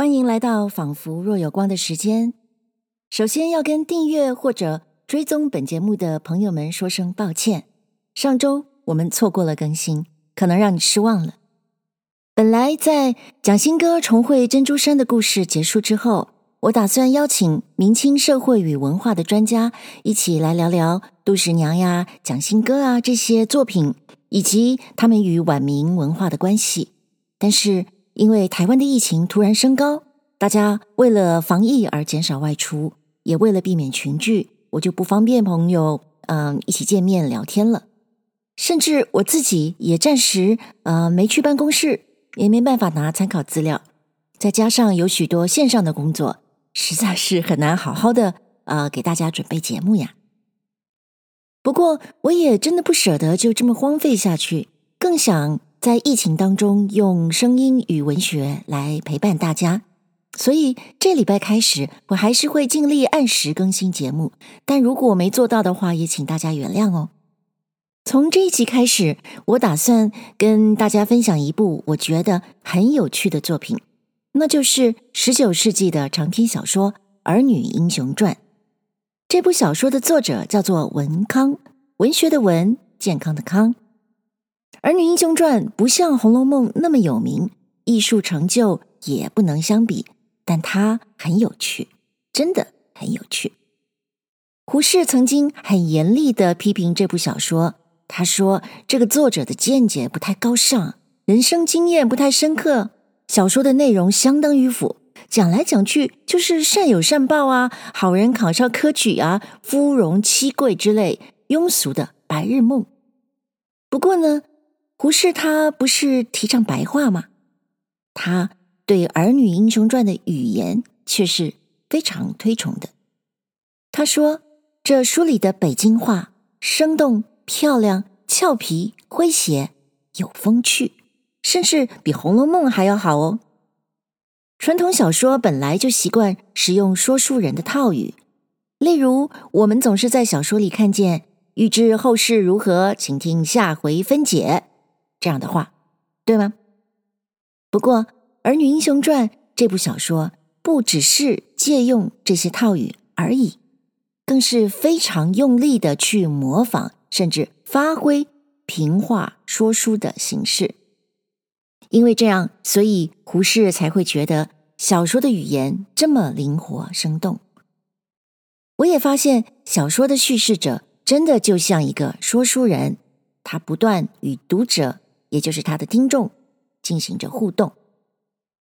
欢迎来到仿佛若有光的时间。首先要跟订阅或者追踪本节目的朋友们说声抱歉，上周我们错过了更新，可能让你失望了。本来在蒋新歌重绘珍珠山的故事结束之后，我打算邀请明清社会与文化的专家一起来聊聊杜十娘呀、蒋新歌啊这些作品，以及他们与晚明文化的关系。但是，因为台湾的疫情突然升高，大家为了防疫而减少外出，也为了避免群聚，我就不方便朋友嗯一起见面聊天了。甚至我自己也暂时呃没去办公室，也没办法拿参考资料。再加上有许多线上的工作，实在是很难好好的呃给大家准备节目呀。不过我也真的不舍得就这么荒废下去，更想。在疫情当中，用声音与文学来陪伴大家，所以这礼拜开始，我还是会尽力按时更新节目。但如果没做到的话，也请大家原谅哦。从这一集开始，我打算跟大家分享一部我觉得很有趣的作品，那就是十九世纪的长篇小说《儿女英雄传》。这部小说的作者叫做文康，文学的文，健康的康。《儿女英雄传》不像《红楼梦》那么有名，艺术成就也不能相比，但它很有趣，真的很有趣。胡适曾经很严厉的批评这部小说，他说这个作者的见解不太高尚，人生经验不太深刻，小说的内容相当迂腐，讲来讲去就是善有善报啊，好人考上科举啊，夫荣妻贵之类庸俗的白日梦。不过呢。胡适他不是提倡白话吗？他对《儿女英雄传》的语言却是非常推崇的。他说：“这书里的北京话生动、漂亮、俏皮、诙谐、有风趣，甚至比《红楼梦》还要好哦。”传统小说本来就习惯使用说书人的套语，例如我们总是在小说里看见“欲知后事如何，请听下回分解”。这样的话，对吗？不过，《儿女英雄传》这部小说不只是借用这些套语而已，更是非常用力的去模仿，甚至发挥平话说书的形式。因为这样，所以胡适才会觉得小说的语言这么灵活生动。我也发现，小说的叙事者真的就像一个说书人，他不断与读者。也就是他的听众进行着互动，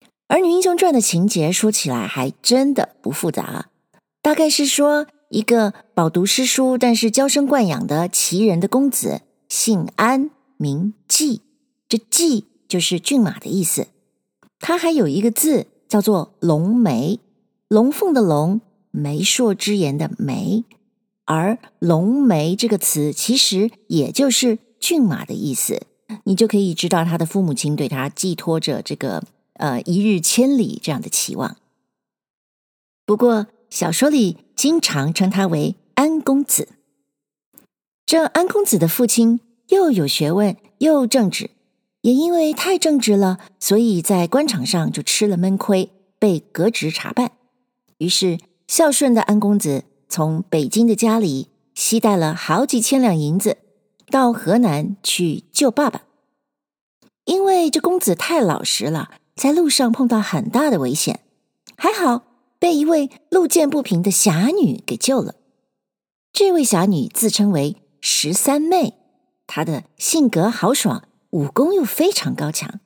《儿女英雄传》的情节说起来还真的不复杂，大概是说一个饱读诗书但是娇生惯养的奇人的公子，姓安名季，这季就是骏马的意思。他还有一个字叫做龙眉，龙凤的龙，媒妁之言的媒，而龙眉这个词其实也就是骏马的意思。你就可以知道他的父母亲对他寄托着这个呃一日千里这样的期望。不过小说里经常称他为安公子。这安公子的父亲又有学问又正直，也因为太正直了，所以在官场上就吃了闷亏，被革职查办。于是孝顺的安公子从北京的家里携带了好几千两银子。到河南去救爸爸，因为这公子太老实了，在路上碰到很大的危险，还好被一位路见不平的侠女给救了。这位侠女自称为十三妹，她的性格豪爽，武功又非常高强。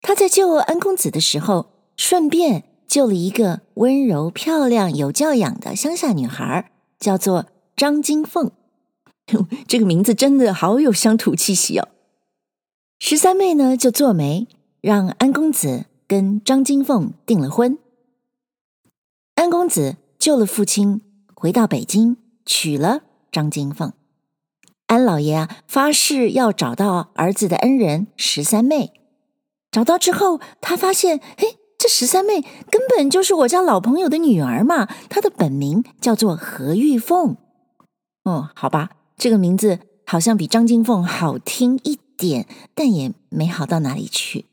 她在救安公子的时候，顺便救了一个温柔漂亮、有教养的乡下女孩，叫做张金凤。这个名字真的好有乡土气息哦。十三妹呢，就做媒，让安公子跟张金凤订了婚。安公子救了父亲，回到北京娶了张金凤。安老爷啊，发誓要找到儿子的恩人十三妹。找到之后，他发现，嘿，这十三妹根本就是我家老朋友的女儿嘛。她的本名叫做何玉凤。哦，好吧。这个名字好像比张金凤好听一点，但也没好到哪里去。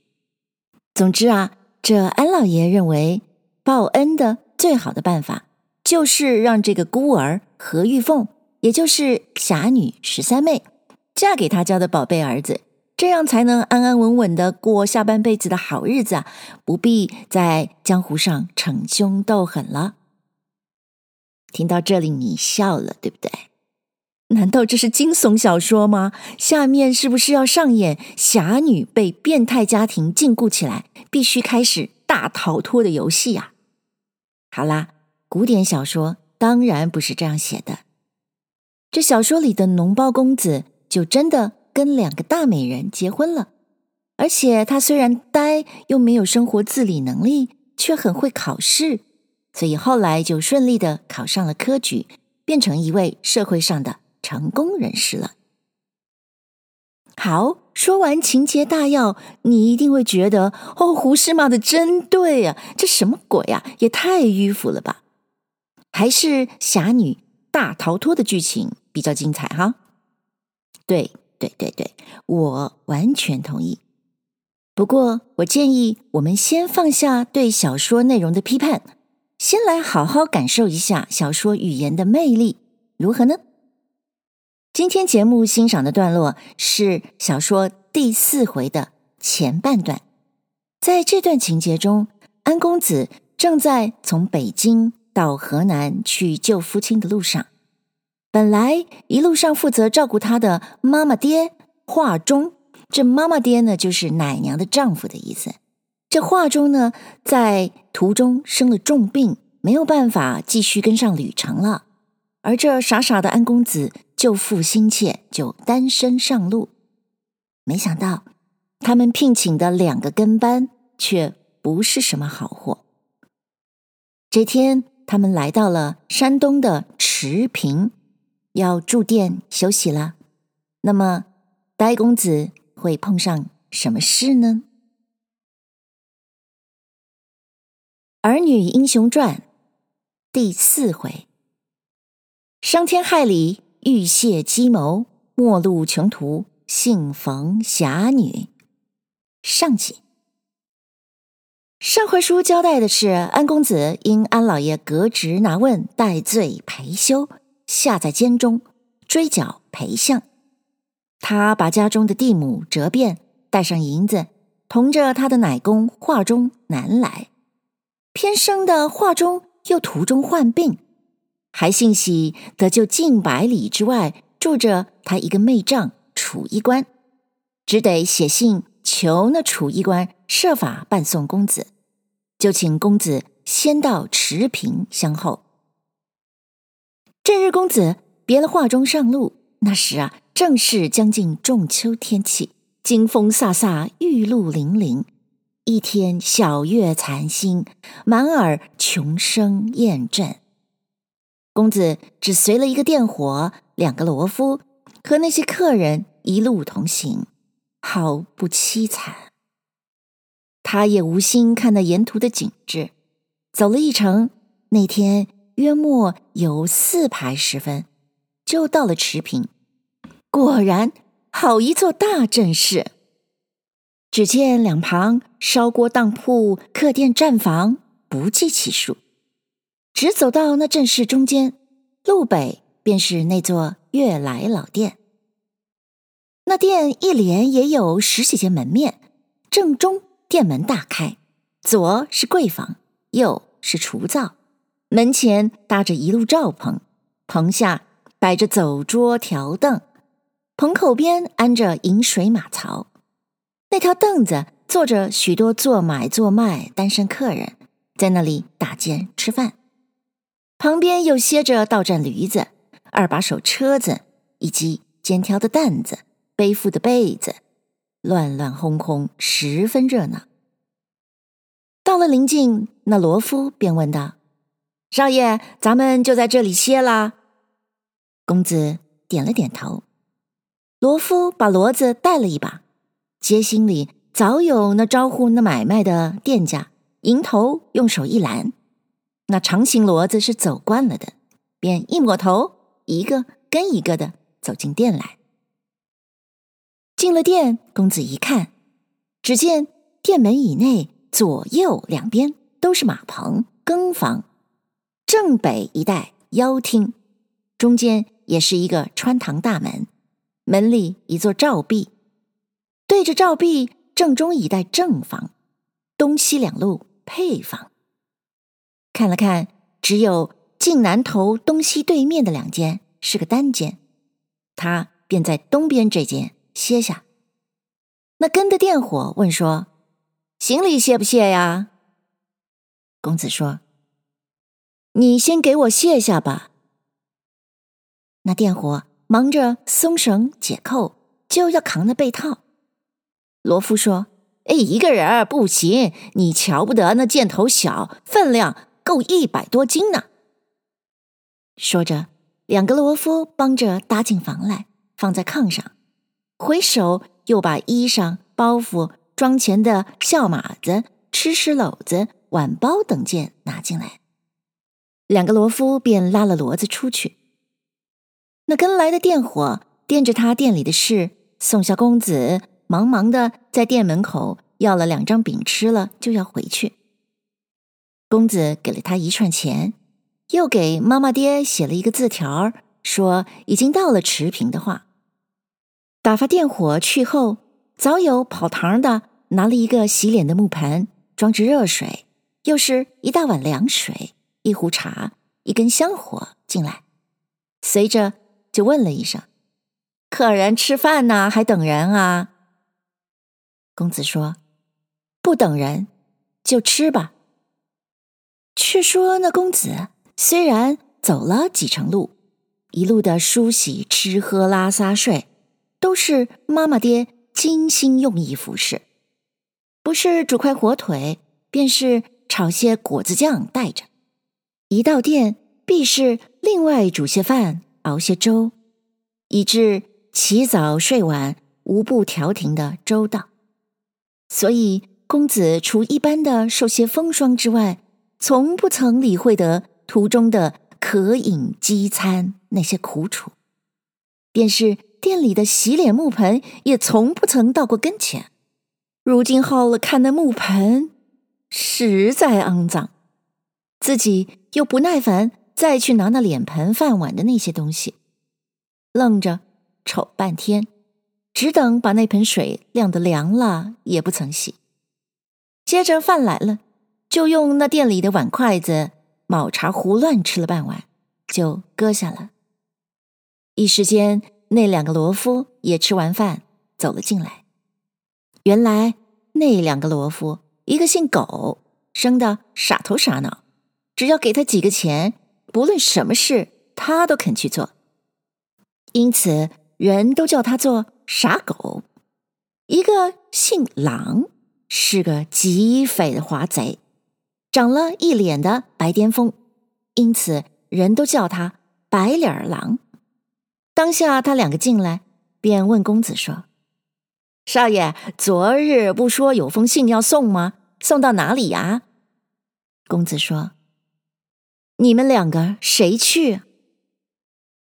总之啊，这安老爷认为报恩的最好的办法，就是让这个孤儿何玉凤，也就是侠女十三妹，嫁给他家的宝贝儿子，这样才能安安稳稳的过下半辈子的好日子啊！不必在江湖上逞凶斗狠了。听到这里，你笑了，对不对？难道这是惊悚小说吗？下面是不是要上演侠女被变态家庭禁锢起来，必须开始大逃脱的游戏呀？好啦，古典小说当然不是这样写的。这小说里的脓包公子就真的跟两个大美人结婚了，而且他虽然呆，又没有生活自理能力，却很会考试，所以后来就顺利的考上了科举，变成一位社会上的。成功人士了。好，说完情节大要，你一定会觉得哦，胡适骂的真对啊，这什么鬼啊，也太迂腐了吧？还是侠女大逃脱的剧情比较精彩哈？对对对对，我完全同意。不过，我建议我们先放下对小说内容的批判，先来好好感受一下小说语言的魅力，如何呢？今天节目欣赏的段落是小说第四回的前半段。在这段情节中，安公子正在从北京到河南去救父亲的路上。本来一路上负责照顾他的妈妈爹华中，这妈妈爹呢就是奶娘的丈夫的意思。这华中呢在途中生了重病，没有办法继续跟上旅程了。而这傻傻的安公子。救父心切，就单身上路。没想到，他们聘请的两个跟班却不是什么好货。这天，他们来到了山东的池平，要住店休息了。那么，呆公子会碰上什么事呢？《儿女英雄传》第四回：伤天害理。欲泄计谋，末路穷途，幸逢侠女。上集。上回书交代的是，安公子因安老爷革职拿问，戴罪陪修，下在监中追缴赔相。他把家中的地亩折变，带上银子，同着他的奶公华中南来。偏生的华中又途中患病。还幸喜得就近百里之外住着他一个妹丈楚衣官，只得写信求那楚衣官设法伴送公子，就请公子先到池平相候。这日公子别了华中上路，那时啊正是将近仲秋天气，金风飒飒，玉露凌凌，一天晓月残星，满耳琼声雁阵。公子只随了一个店伙，两个罗夫和那些客人一路同行，好不凄惨。他也无心看那沿途的景致，走了一程，那天约莫有四排时分，就到了池平。果然，好一座大阵势。只见两旁烧锅当铺、客店栈房不计其数。直走到那阵势中间，路北便是那座悦来老店。那店一连也有十几间门面，正中店门大开，左是柜房，右是厨灶，门前搭着一路罩棚，棚下摆着走桌条凳，棚口边安着饮水马槽。那条凳子坐着许多做买做卖单身客人，在那里打尖吃饭。旁边又歇着到站驴子、二把手车子，以及肩挑的担子、背负的被子，乱乱哄哄，十分热闹。到了临近，那罗夫便问道：“少爷，咱们就在这里歇啦？”公子点了点头。罗夫把骡子带了一把，街心里早有那招呼那买卖的店家，迎头用手一拦。那长形骡子是走惯了的，便一抹头，一个跟一个的走进店来。进了店，公子一看，只见店门以内左右两边都是马棚、更房，正北一带腰厅，中间也是一个穿堂大门，门里一座照壁，对着照壁正中一带正房，东西两路配房。看了看，只有进南头东西对面的两间是个单间，他便在东边这间歇下。那跟的店伙问说：“行李卸不卸呀？”公子说：“你先给我卸下吧。”那店伙忙着松绳解扣，就要扛那被套。罗夫说：“哎，一个人不行，你瞧不得那箭头小，分量够一百多斤呢。”说着，两个罗夫帮着搭进房来，放在炕上，回首。又把衣裳、包袱、装钱的孝马子、吃食篓子、碗包等件拿进来，两个罗夫便拉了骡子出去。那跟来的店伙掂着他店里的事，送下公子，忙忙的在店门口要了两张饼吃了，就要回去。公子给了他一串钱，又给妈妈爹写了一个字条，说已经到了池平的话。打发店伙去后，早有跑堂的拿了一个洗脸的木盆，装着热水，又是一大碗凉水，一壶茶，一根香火进来，随着就问了一声：“客人吃饭呢，还等人啊？”公子说：“不等人，就吃吧。”却说那公子虽然走了几程路，一路的梳洗、吃喝拉撒睡。都是妈妈爹精心用意服侍，不是煮块火腿，便是炒些果子酱带着。一到店，必是另外煮些饭，熬些粥，以致起早睡晚，无不调停的周到。所以公子除一般的受些风霜之外，从不曾理会得途中的渴饮饥餐那些苦楚，便是。店里的洗脸木盆也从不曾到过跟前，如今好了看那木盆，实在肮脏，自己又不耐烦再去拿那脸盆饭碗的那些东西，愣着瞅半天，只等把那盆水晾得凉了，也不曾洗。接着饭来了，就用那店里的碗筷子、卯茶胡乱吃了半碗，就搁下了。一时间。那两个罗夫也吃完饭走了进来。原来那两个罗夫，一个姓苟，生的傻头傻脑，只要给他几个钱，不论什么事他都肯去做，因此人都叫他做傻狗。一个姓狼，是个极匪的华贼，长了一脸的白癜风，因此人都叫他白脸狼。当下他两个进来，便问公子说：“少爷，昨日不说有封信要送吗？送到哪里呀？”公子说：“你们两个谁去？”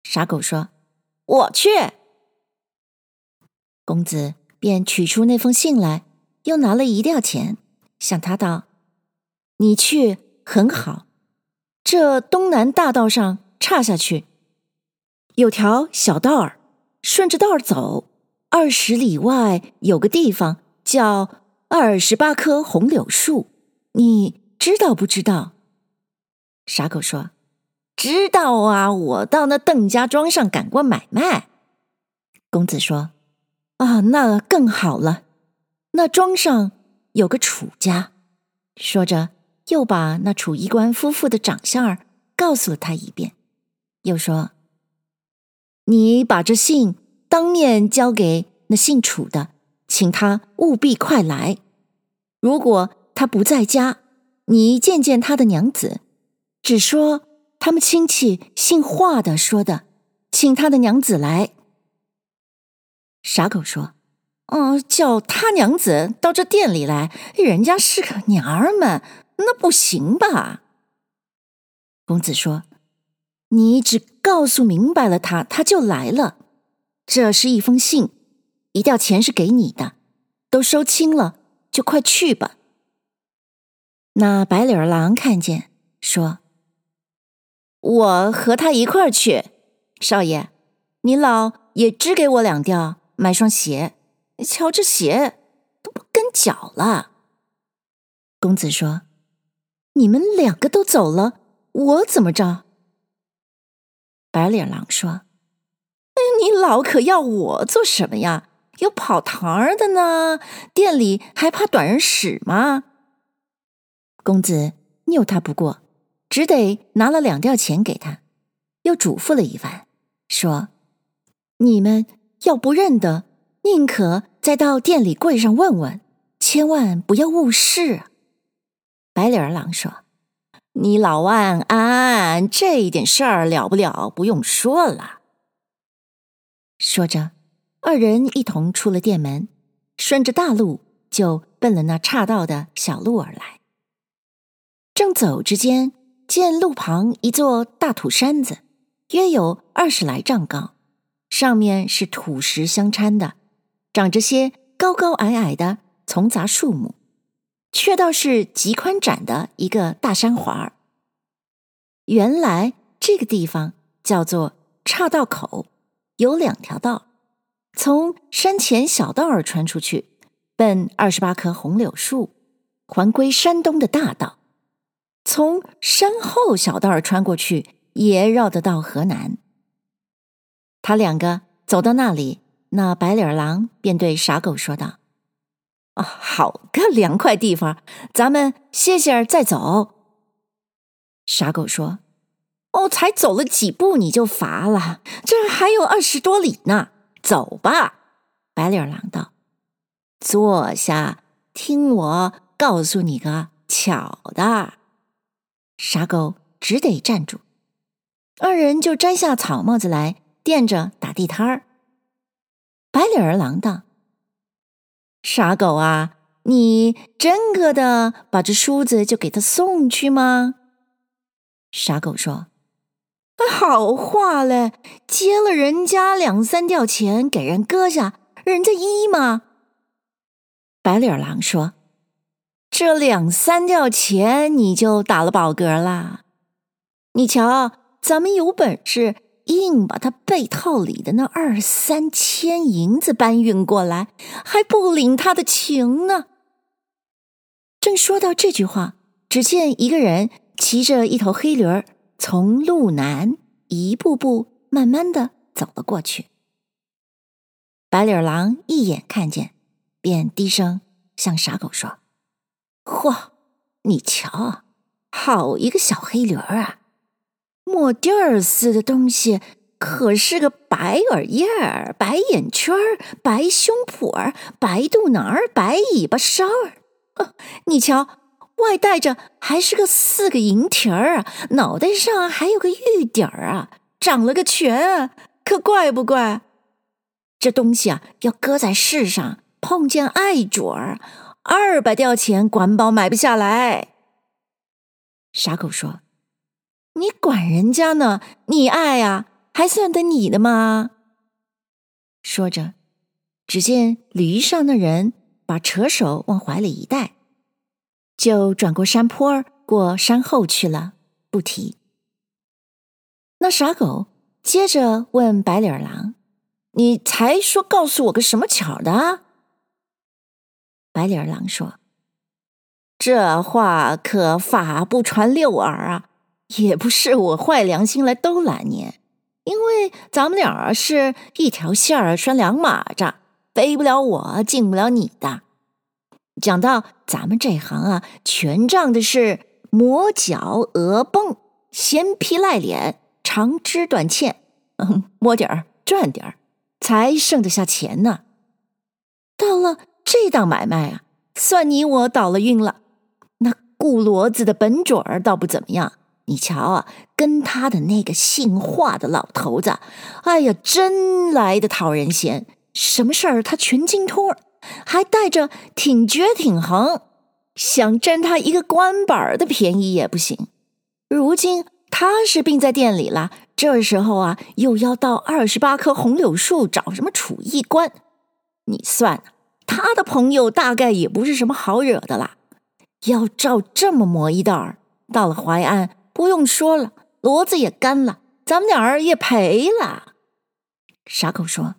傻狗说：“我去。”公子便取出那封信来，又拿了一吊钱，向他道：“你去很好，这东南大道上岔下去。”有条小道儿，顺着道儿走，二十里外有个地方叫二十八棵红柳树，你知道不知道？傻狗说：“知道啊，我到那邓家庄上赶过买卖。”公子说：“啊，那更好了。那庄上有个楚家。”说着，又把那楚衣官夫妇的长相儿告诉了他一遍，又说。你把这信当面交给那姓楚的，请他务必快来。如果他不在家，你见见他的娘子，只说他们亲戚姓华的说的，请他的娘子来。傻狗说：“嗯，叫他娘子到这店里来，人家是个娘儿们，那不行吧？”公子说。你只告诉明白了他，他就来了。这是一封信，一吊钱是给你的，都收清了，就快去吧。那白脸儿狼看见，说：“我和他一块儿去，少爷，你老也支给我两吊，买双鞋。瞧这鞋都不跟脚了。”公子说：“你们两个都走了，我怎么着？”白脸狼说：“哎你老可要我做什么呀？有跑堂儿的呢，店里还怕短人使吗？”公子拗他不过，只得拿了两吊钱给他，又嘱咐了一番，说：“你们要不认得，宁可再到店里柜上问问，千万不要误事。”白脸儿狼说。你老万安，这一点事儿了不了，不用说了。说着，二人一同出了店门，顺着大路就奔了那岔道的小路而来。正走之间，见路旁一座大土山子，约有二十来丈高，上面是土石相掺的，长着些高高矮矮的丛杂树木。却倒是极宽展的一个大山环儿。原来这个地方叫做岔道口，有两条道，从山前小道儿穿出去，奔二十八棵红柳树，环归山东的大道；从山后小道儿穿过去，也绕得到河南。他两个走到那里，那白脸狼便对傻狗说道。啊，好个凉快地方，咱们歇歇再走。傻狗说：“哦，才走了几步你就乏了，这还有二十多里呢，走吧。”白脸儿狼道：“坐下，听我告诉你个巧的。”傻狗只得站住，二人就摘下草帽子来垫着打地摊儿。白脸儿狼道。傻狗啊，你真个的把这梳子就给他送去吗？傻狗说：“好话嘞，接了人家两三吊钱给人搁下，人家依吗？”白脸狼说：“这两三吊钱你就打了饱嗝了。你瞧，咱们有本事。”硬把他被套里的那二三千银子搬运过来，还不领他的情呢。正说到这句话，只见一个人骑着一头黑驴儿，从路南一步步慢慢的走了过去。白脸狼一眼看见，便低声向傻狗说：“嚯，你瞧，好一个小黑驴儿啊！”莫蒂尔似的东西，可是个白耳叶儿、白眼圈儿、白胸脯儿、白肚腩儿、白尾巴梢儿。你瞧，外带着还是个四个银蹄儿啊，脑袋上还有个玉点儿啊，长了个拳，可怪不怪？这东西啊，要搁在世上，碰见爱主儿，二百吊钱管保买不下来。傻狗说。你管人家呢？你爱呀，还算得你的吗？说着，只见驴上的人把扯手往怀里一带，就转过山坡，过山后去了，不提。那傻狗接着问白脸狼：“你才说告诉我个什么巧的？”白脸狼说：“这话可法不传六耳啊。”也不是我坏良心来逗懒你，因为咱们俩是一条线儿拴两马着，背不了我，进不了你的。讲到咱们这行啊，全仗的是磨脚、鹅蹦、闲皮赖脸、长枝短欠，嗯，摸点儿赚点儿，才剩得下钱呢。到了这档买卖啊，算你我倒了运了。那顾骡子的本准儿倒不怎么样。你瞧啊，跟他的那个姓华的老头子，哎呀，真来的讨人嫌。什么事儿他全精通，还带着挺撅挺横，想占他一个官板的便宜也不行。如今他是病在店里了，这时候啊，又要到二十八棵红柳树找什么厨役官？你算，他的朋友大概也不是什么好惹的啦。要照这么磨一道儿，到了淮安，不用说了，骡子也干了，咱们俩儿也赔了。傻狗说：“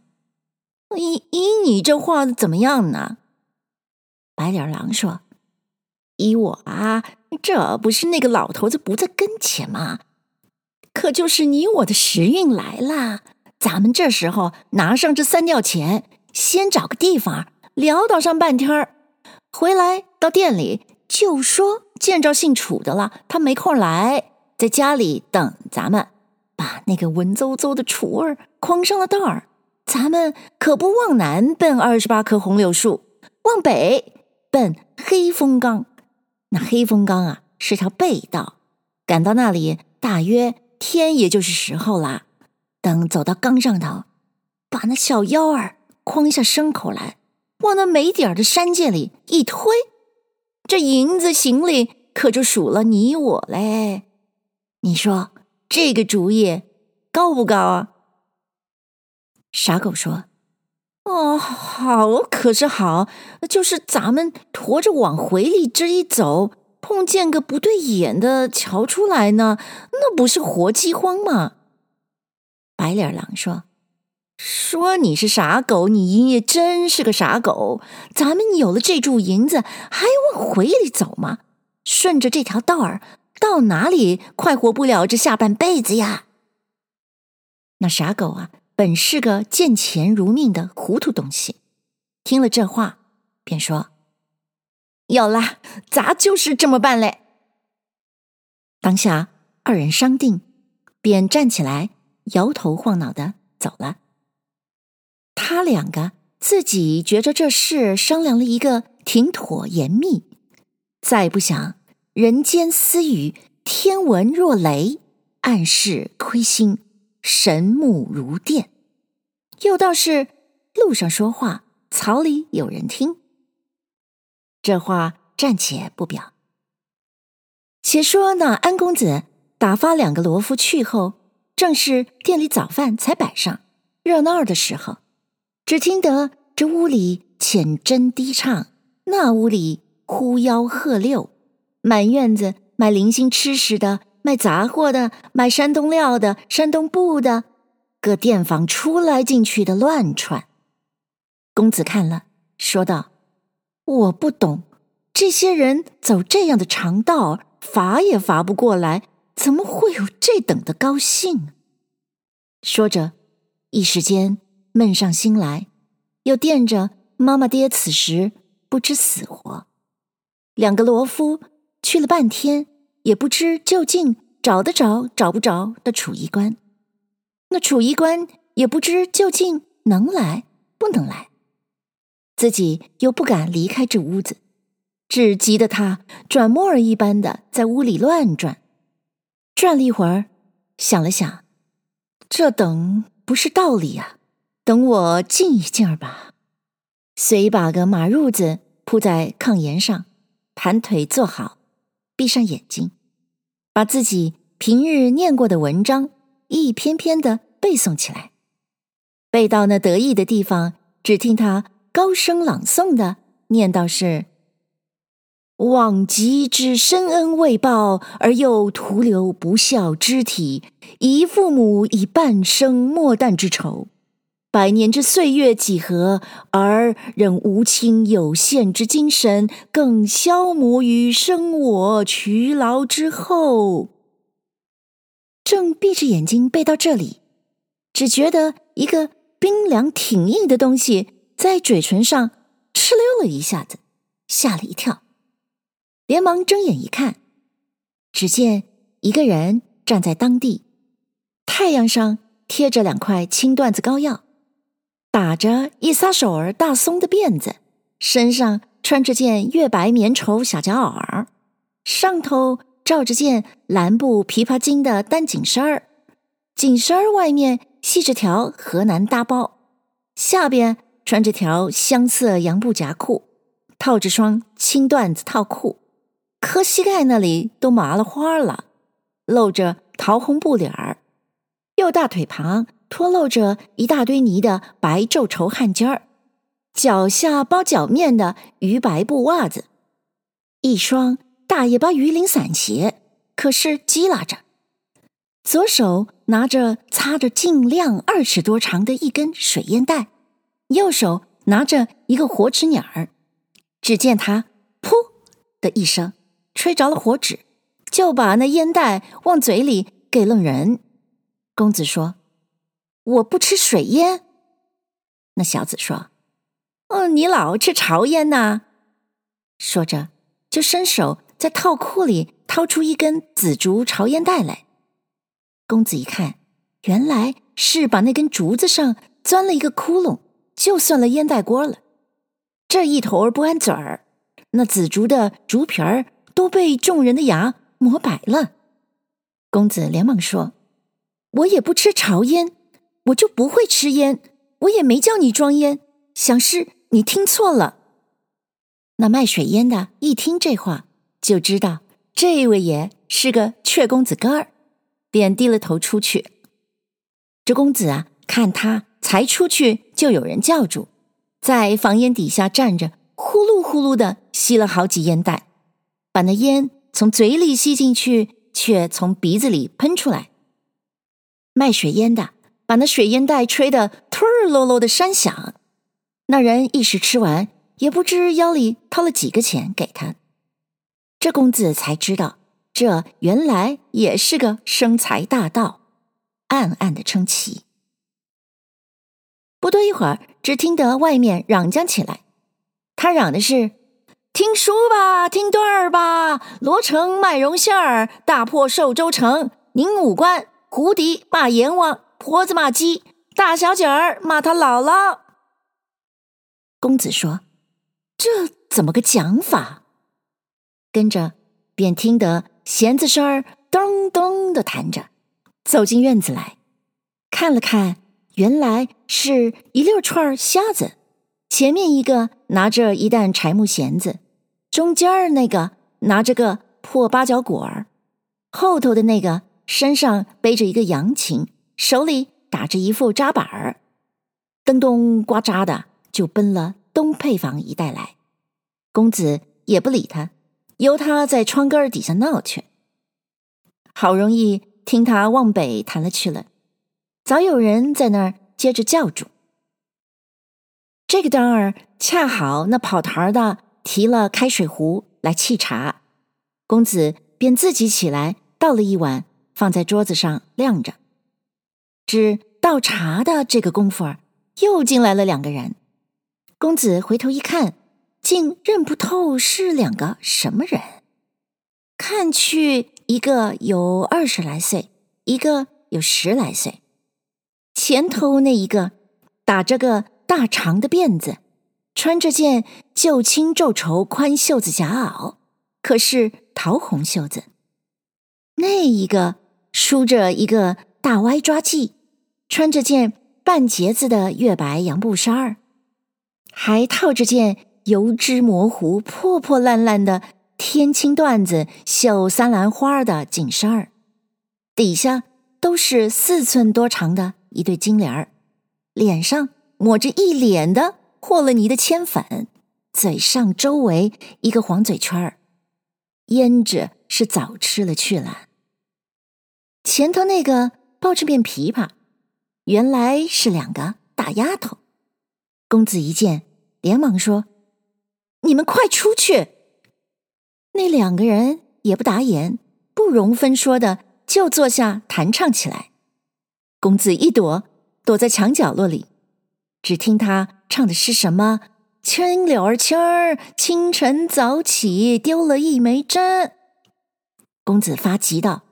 依依你这话怎么样呢？”白脸狼说：“依我啊，这不是那个老头子不在跟前吗？可就是你我的时运来了，咱们这时候拿上这三吊钱，先找个地方潦倒上半天儿，回来到店里。”就说见着姓楚的了，他没空来，在家里等咱们，把那个文绉绉的楚儿诓上了道儿。咱们可不往南奔二十八棵红柳树，往北奔黑风岗。那黑风岗啊是条背道，赶到那里大约天也就是时候啦。等走到岗上头，把那小腰儿诓下牲口来，往那没底儿的山涧里一推。这银子行李可就数了你我嘞，你说这个主意高不高啊？傻狗说：“哦，好，可是好，就是咱们驮着往回里这一走，碰见个不对眼的瞧出来呢，那不是活饥荒吗？”白脸狼说。说你是傻狗，你也真是个傻狗。咱们有了这注银子，还往回里走吗？顺着这条道儿，到哪里快活不了这下半辈子呀？那傻狗啊，本是个见钱如命的糊涂东西，听了这话，便说：“有了，咱就是这么办嘞。”当下二人商定，便站起来，摇头晃脑的走了。他两个自己觉着这事商量了一个挺妥严密，再不想人间私语，天文若雷，暗室窥心，神目如电。又倒是路上说话，草里有人听。这话暂且不表。且说那安公子打发两个罗夫去后，正是店里早饭才摆上，热闹的时候。只听得这屋里浅斟低唱，那屋里呼吆喝六，满院子卖零星吃食的，卖杂货的，卖山东料的，山东布的，各店坊出来进去的乱窜。公子看了，说道：“我不懂，这些人走这样的长道，罚也罚不过来，怎么会有这等的高兴？”说着，一时间。闷上心来，又惦着妈妈爹此时不知死活。两个罗夫去了半天，也不知究竟找得着找不着的楚衣官。那楚衣官也不知究竟能来不能来，自己又不敢离开这屋子，只急得他转磨儿一般的在屋里乱转。转了一会儿，想了想，这等不是道理呀、啊。等我静一静儿吧，遂把个马褥子铺在炕沿上，盘腿坐好，闭上眼睛，把自己平日念过的文章一篇篇的背诵起来。背到那得意的地方，只听他高声朗诵的念道是：“往极之深恩未报，而又徒留不孝之体，遗父母以半生莫啖之仇。”百年之岁月几何，而任无倾有限之精神，更消磨于生我劬劳之后。正闭着眼睛背到这里，只觉得一个冰凉挺硬的东西在嘴唇上哧溜了一下子，吓了一跳，连忙睁眼一看，只见一个人站在当地，太阳上贴着两块青缎子膏药。打着一撒手儿大松的辫子，身上穿着件月白棉绸小夹袄儿，上头罩着件蓝布琵琶襟的单紧身儿，紧身儿外面系着条河南大包，下边穿着条香色洋布夹裤，套着双青缎子套裤，磕膝盖那里都麻了花了，露着桃红布脸儿，右大腿旁。脱露着一大堆泥的白皱绸汗巾儿，脚下包脚面的鱼白布袜子，一双大尾巴鱼鳞伞鞋，可是竖拉着；左手拿着擦着净亮二尺多长的一根水烟袋，右手拿着一个火纸鸟儿。只见他“噗”的一声吹着了火纸，就把那烟袋往嘴里给了人。公子说：“我不吃水烟。”那小子说：“哦，你老吃潮烟呐。”说着，就伸手在套裤里掏出一根紫竹潮烟袋来。公子一看，原来是把那根竹子上钻了一个窟窿，就算了烟袋锅了。这一头不安嘴儿，那紫竹的竹皮儿都被众人的牙磨白了。公子连忙说：“我也不吃潮烟，我就不会吃烟，我也没叫你装烟，想是你听错了。”那卖水烟的一听这话，就知道这位爷是个雀公子哥儿，便低了头出去。这公子啊，看他才出去，就有人叫住，在房檐底下站着，呼噜呼噜的吸了好几烟袋，把那烟从嘴里吸进去，却从鼻子里喷出来。卖水烟的把那水烟袋吹得突儿啰啰的山响，那人一时吃完。也不知腰里掏了几个钱给他，这公子才知道，这原来也是个生财大道，暗暗的称奇。不多一会儿，只听得外面嚷将起来，他嚷的是：“听书吧，听段儿吧，罗成卖绒线儿，大破寿州城，宁武官胡迪骂阎王，婆子骂鸡，大小姐儿骂他姥姥。”公子说。这怎么个讲法？跟着便听得弦子声儿咚咚的弹着，走进院子来，看了看，原来是一溜串瞎子，前面一个拿着一担柴木弦子，中间儿那个拿着个破八角果儿，后头的那个身上背着一个扬琴，手里打着一副扎板儿，噔咚呱喳的就奔了。东配房一带来，公子也不理他，由他在窗根底下闹去。好容易听他往北弹了去了，早有人在那儿接着叫住。这个当儿恰好那跑堂的提了开水壶来沏茶，公子便自己起来倒了一碗，放在桌子上晾着。只倒茶的这个功夫儿，又进来了两个人。公子回头一看，竟认不透是两个什么人。看去，一个有二十来岁，一个有十来岁。前头那一个打着个大长的辫子，穿着件旧青皱绸宽袖子夹袄，可是桃红袖子；那一个梳着一个大歪抓髻，穿着件半截子的月白洋布衫儿。还套着件油脂模糊、破破烂烂的天青缎子绣三兰花的紧衫儿，底下都是四寸多长的一对金莲儿，脸上抹着一脸的和了泥的铅粉，嘴上周围一个黄嘴圈儿，胭脂是早吃了去了。前头那个抱着面琵琶，原来是两个大丫头。公子一见，连忙说：“你们快出去！”那两个人也不答言，不容分说的，就坐下弹唱起来。公子一躲，躲在墙角落里，只听他唱的是什么：“青柳儿青儿，清晨早起丢了一枚针。”公子发急道：“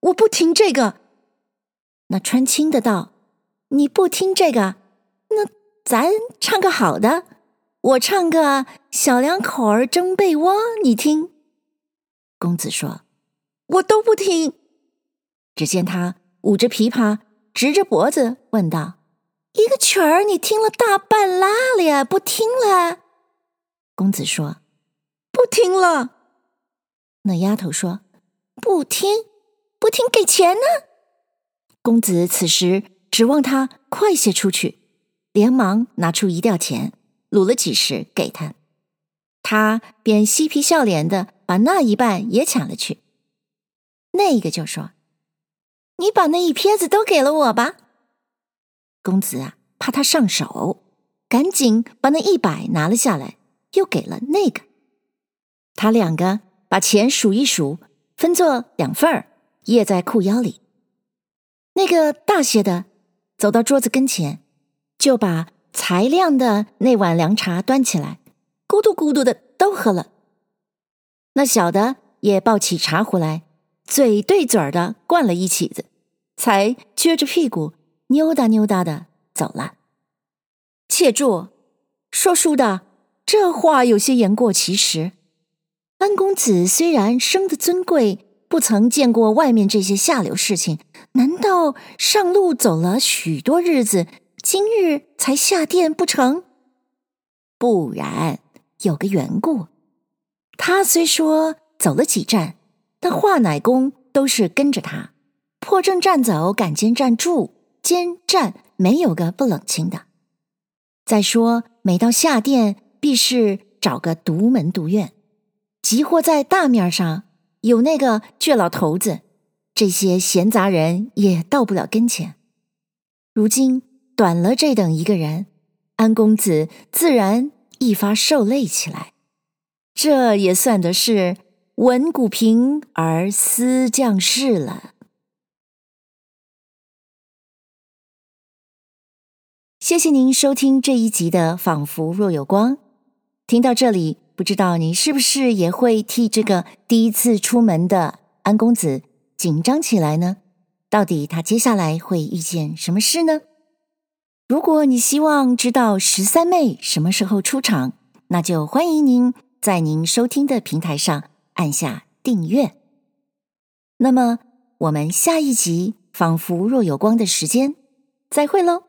我不听这个。”那穿青的道：“你不听这个，那……”咱唱个好的，我唱个小两口儿争被窝，你听。公子说：“我都不听。”只见他捂着琵琶，直着脖子问道：“一个曲儿你听了大半拉了呀，不听了？”公子说：“不听了。”那丫头说：“不听，不听，给钱呢。”公子此时指望他快些出去。连忙拿出一吊钱，撸了几十给他。他便嬉皮笑脸的把那一半也抢了去。那个就说：“你把那一撇子都给了我吧。”公子啊，怕他上手，赶紧把那一百拿了下来，又给了那个。他两个把钱数一数，分作两份儿，掖在裤腰里。那个大些的走到桌子跟前，就把才晾的那碗凉茶端起来，咕嘟咕嘟的都喝了。那小的也抱起茶壶来，嘴对嘴儿的灌了一起子，才撅着屁股扭打扭打的走了。且住，说书的，这话有些言过其实。安公子虽然生得尊贵，不曾见过外面这些下流事情，难道上路走了许多日子，今日才下殿不成？不然，有个缘故。他虽说走了几站，但华乃公都是跟着他，破阵站走，赶监战住，监战没有个不冷清的。再说，每到下殿，必是找个独门独院。即或在大面上有那个倔老头子，这些闲杂人也到不了跟前。如今短了这等一个人，安公子自然一发受累起来。这也算得是闻鼓平而思将士了。谢谢您收听这一集的《仿佛若有光》，听到这里。不知道你是不是也会替这个第一次出门的安公子紧张起来呢？到底他接下来会遇见什么事呢？如果你希望知道十三妹什么时候出场，那就欢迎您在您收听的平台上按下订阅。那么我们下一集仿佛若有光的时间，再会喽。